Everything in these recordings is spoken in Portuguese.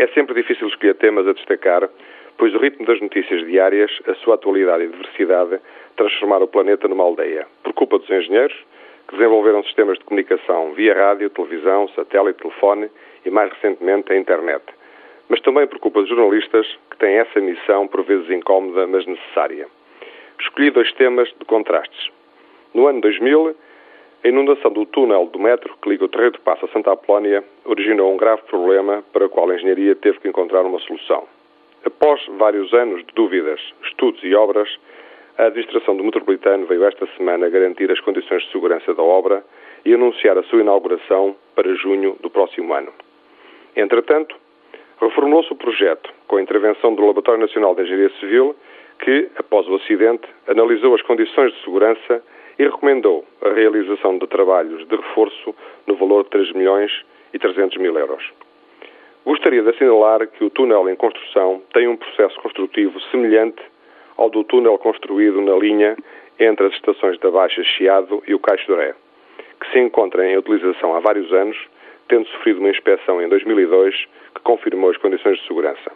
É sempre difícil escolher temas a destacar, pois o ritmo das notícias diárias, a sua atualidade e diversidade, transformaram o planeta numa aldeia. Por culpa dos engenheiros, que desenvolveram sistemas de comunicação via rádio, televisão, satélite, telefone e, mais recentemente, a internet. Mas também por culpa dos jornalistas, que têm essa missão, por vezes incómoda, mas necessária. Escolhi dois temas de contrastes. No ano 2000, a inundação do túnel do metro que liga o Terreiro de Passo a Santa Apolónia originou um grave problema para o qual a engenharia teve que encontrar uma solução. Após vários anos de dúvidas, estudos e obras, a administração do metropolitano veio esta semana garantir as condições de segurança da obra e anunciar a sua inauguração para junho do próximo ano. Entretanto, reformulou-se o projeto com a intervenção do Laboratório Nacional de Engenharia Civil, que, após o acidente, analisou as condições de segurança e recomendou a realização de trabalhos de reforço no valor de 3 milhões e 300 mil euros. Gostaria de assinalar que o túnel em construção tem um processo construtivo semelhante ao do túnel construído na linha entre as estações da Baixa Chiado e o Caixo de Ré, que se encontra em utilização há vários anos, tendo sofrido uma inspeção em 2002 que confirmou as condições de segurança.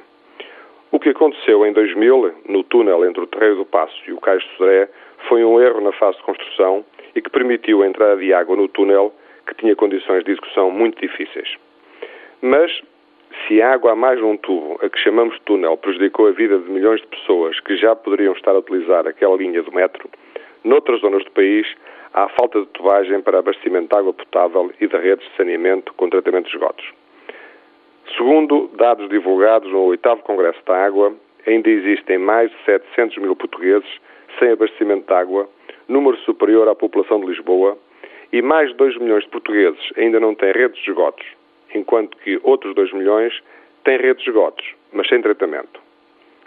O que aconteceu em 2000, no túnel entre o Terreiro do Passo e o Caixo de Ré, foi um erro na fase de construção e que permitiu a entrada de água no túnel, que tinha condições de execução muito difíceis. Mas, se a água a mais um tubo, a que chamamos de túnel, prejudicou a vida de milhões de pessoas que já poderiam estar a utilizar aquela linha do metro, noutras zonas do país há falta de tubagem para abastecimento de água potável e de redes de saneamento com tratamento de esgotos. Segundo dados divulgados no 8 Congresso da Água, ainda existem mais de 700 mil portugueses sem abastecimento de água, número superior à população de Lisboa, e mais de 2 milhões de portugueses ainda não têm redes de esgotos, enquanto que outros 2 milhões têm redes de esgotos, mas sem tratamento.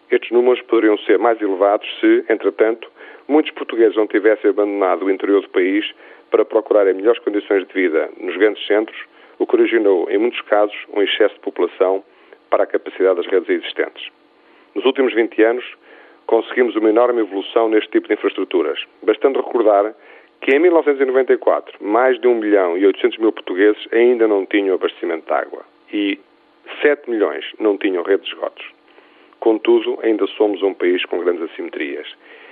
Estes números poderiam ser mais elevados se, entretanto, muitos portugueses não tivessem abandonado o interior do país para procurarem melhores condições de vida nos grandes centros, o que originou, em muitos casos, um excesso de população para a capacidade das redes existentes. Nos últimos 20 anos, conseguimos uma enorme evolução neste tipo de infraestruturas. Bastando recordar que em 1994 mais de 1 milhão e 800 mil portugueses ainda não tinham abastecimento de água e 7 milhões não tinham rede de esgotos. Contudo, ainda somos um país com grandes assimetrias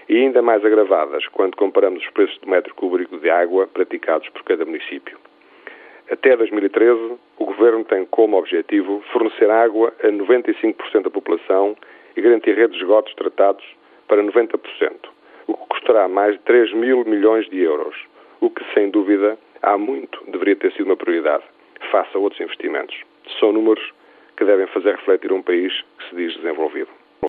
e ainda mais agravadas quando comparamos os preços de metro cúbico de água praticados por cada município. Até 2013, o Governo tem como objetivo fornecer água a 95% da população e garantir redes de esgotos tratados para 90%, o que custará mais de 3 mil milhões de euros, o que, sem dúvida, há muito deveria ter sido uma prioridade, face a outros investimentos. São números que devem fazer refletir um país que se diz desenvolvido.